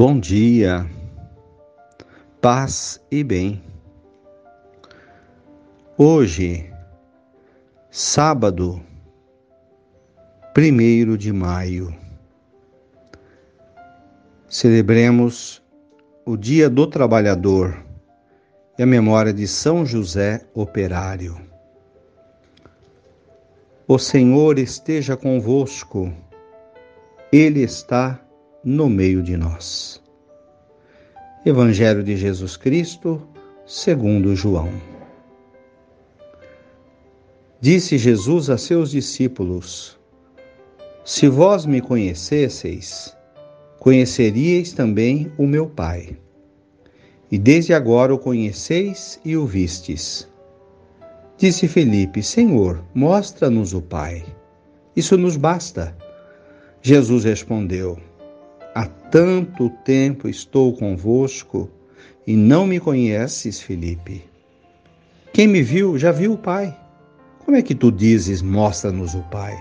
Bom dia, paz e bem. Hoje, sábado, primeiro de maio, celebremos o Dia do Trabalhador e a memória de São José Operário. O Senhor esteja convosco, Ele está no meio de nós. Evangelho de Jesus Cristo, segundo João. Disse Jesus a seus discípulos: Se vós me conhecesseis, conheceríeis também o meu Pai. E desde agora o conheceis e o vistes. Disse Felipe: Senhor, mostra-nos o Pai. Isso nos basta. Jesus respondeu: Há tanto tempo estou convosco e não me conheces, Felipe. Quem me viu já viu o Pai. Como é que tu dizes, mostra-nos o Pai?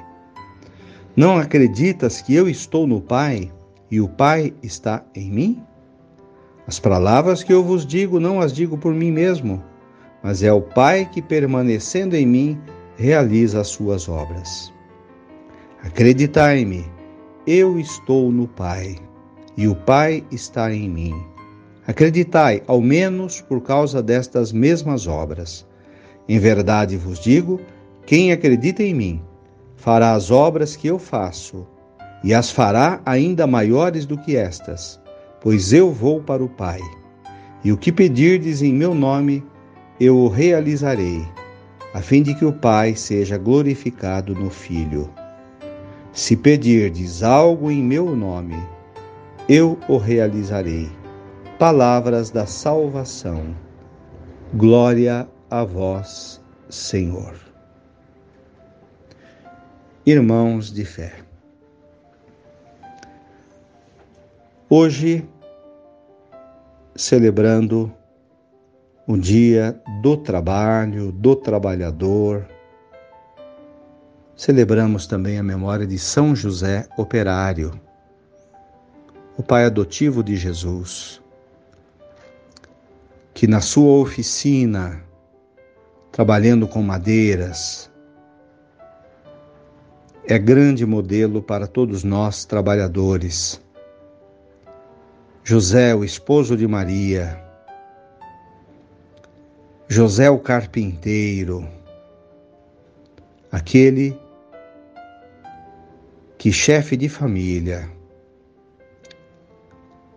Não acreditas que eu estou no Pai e o Pai está em mim? As palavras que eu vos digo não as digo por mim mesmo, mas é o Pai que, permanecendo em mim, realiza as suas obras. Acreditai-me eu estou no Pai, e o Pai está em mim. Acreditai, ao menos por causa destas mesmas obras. Em verdade vos digo: quem acredita em mim, fará as obras que eu faço, e as fará ainda maiores do que estas, pois eu vou para o Pai. E o que pedirdes em meu nome, eu o realizarei, a fim de que o Pai seja glorificado no Filho. Se pedirdes algo em meu nome, eu o realizarei. Palavras da salvação. Glória a vós, Senhor. Irmãos de fé. Hoje, celebrando o dia do trabalho, do trabalhador, Celebramos também a memória de São José Operário, o pai adotivo de Jesus, que na sua oficina, trabalhando com madeiras, é grande modelo para todos nós trabalhadores. José, o esposo de Maria, José o carpinteiro, aquele que chefe de família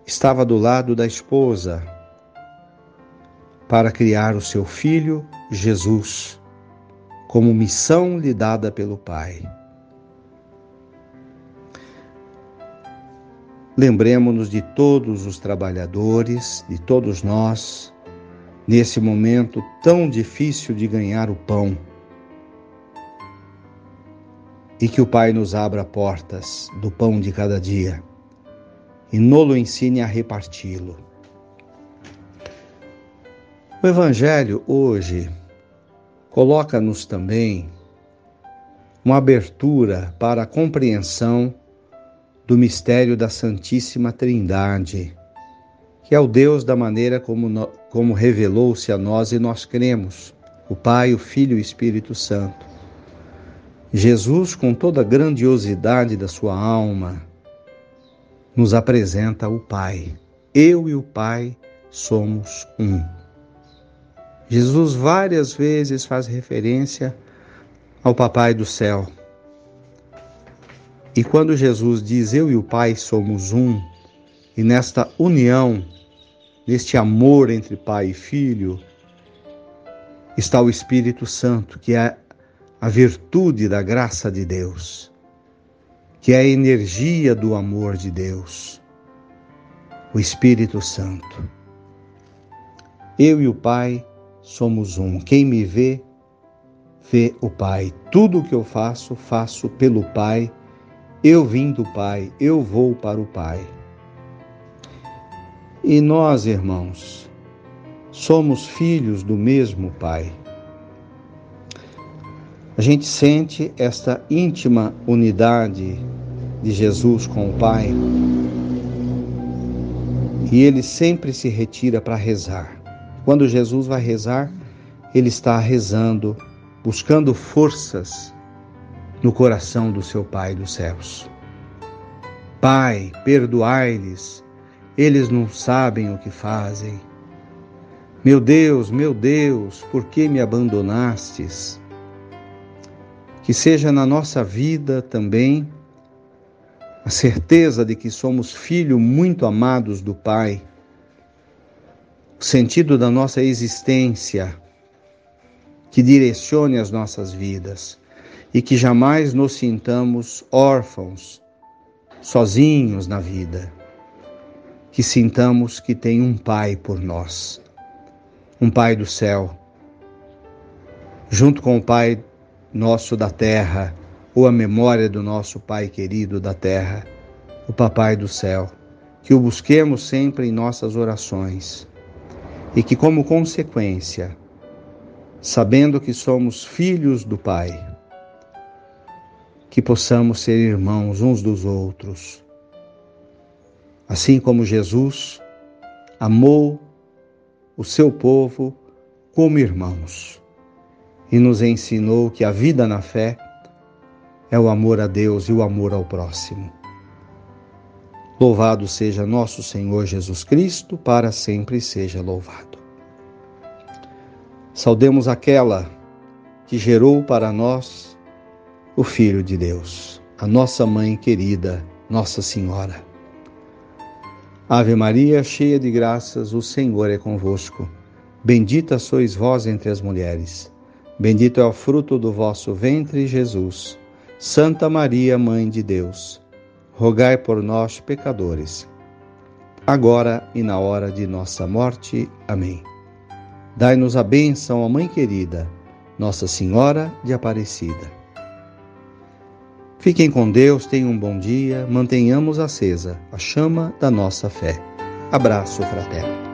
estava do lado da esposa para criar o seu filho Jesus como missão lhe dada pelo Pai. Lembremos-nos de todos os trabalhadores, de todos nós, nesse momento tão difícil de ganhar o pão e que o Pai nos abra portas do pão de cada dia e nolo ensine a reparti-lo. O Evangelho hoje coloca-nos também uma abertura para a compreensão do mistério da Santíssima Trindade, que é o Deus da maneira como, como revelou-se a nós e nós cremos, o Pai, o Filho e o Espírito Santo. Jesus, com toda a grandiosidade da sua alma, nos apresenta o Pai. Eu e o Pai somos um. Jesus várias vezes faz referência ao Papai do céu. E quando Jesus diz eu e o Pai somos um, e nesta união, neste amor entre Pai e Filho, está o Espírito Santo, que é a virtude da graça de Deus, que é a energia do amor de Deus, o Espírito Santo. Eu e o Pai somos um. Quem me vê, vê o Pai. Tudo o que eu faço, faço pelo Pai. Eu vim do Pai, eu vou para o Pai. E nós, irmãos, somos filhos do mesmo Pai. A gente sente esta íntima unidade de Jesus com o Pai e ele sempre se retira para rezar. Quando Jesus vai rezar, ele está rezando, buscando forças no coração do seu Pai dos céus. Pai, perdoai-lhes, eles não sabem o que fazem. Meu Deus, meu Deus, por que me abandonastes? Que seja na nossa vida também a certeza de que somos filhos muito amados do Pai, o sentido da nossa existência que direcione as nossas vidas e que jamais nos sintamos órfãos, sozinhos na vida. Que sintamos que tem um Pai por nós, um Pai do céu, junto com o Pai nosso da terra, ou a memória do nosso Pai querido da terra, o Papai do céu, que o busquemos sempre em nossas orações e que, como consequência, sabendo que somos filhos do Pai, que possamos ser irmãos uns dos outros. Assim como Jesus amou o seu povo como irmãos e nos ensinou que a vida na fé é o amor a Deus e o amor ao próximo. Louvado seja nosso Senhor Jesus Cristo, para sempre seja louvado. Saudemos aquela que gerou para nós o Filho de Deus, a nossa mãe querida, Nossa Senhora. Ave Maria, cheia de graças, o Senhor é convosco. Bendita sois vós entre as mulheres. Bendito é o fruto do vosso ventre, Jesus. Santa Maria, Mãe de Deus, rogai por nós, pecadores, agora e na hora de nossa morte. Amém. Dai-nos a bênção, a Mãe querida, Nossa Senhora de Aparecida. Fiquem com Deus, tenham um bom dia, mantenhamos acesa a chama da nossa fé. Abraço fraterno.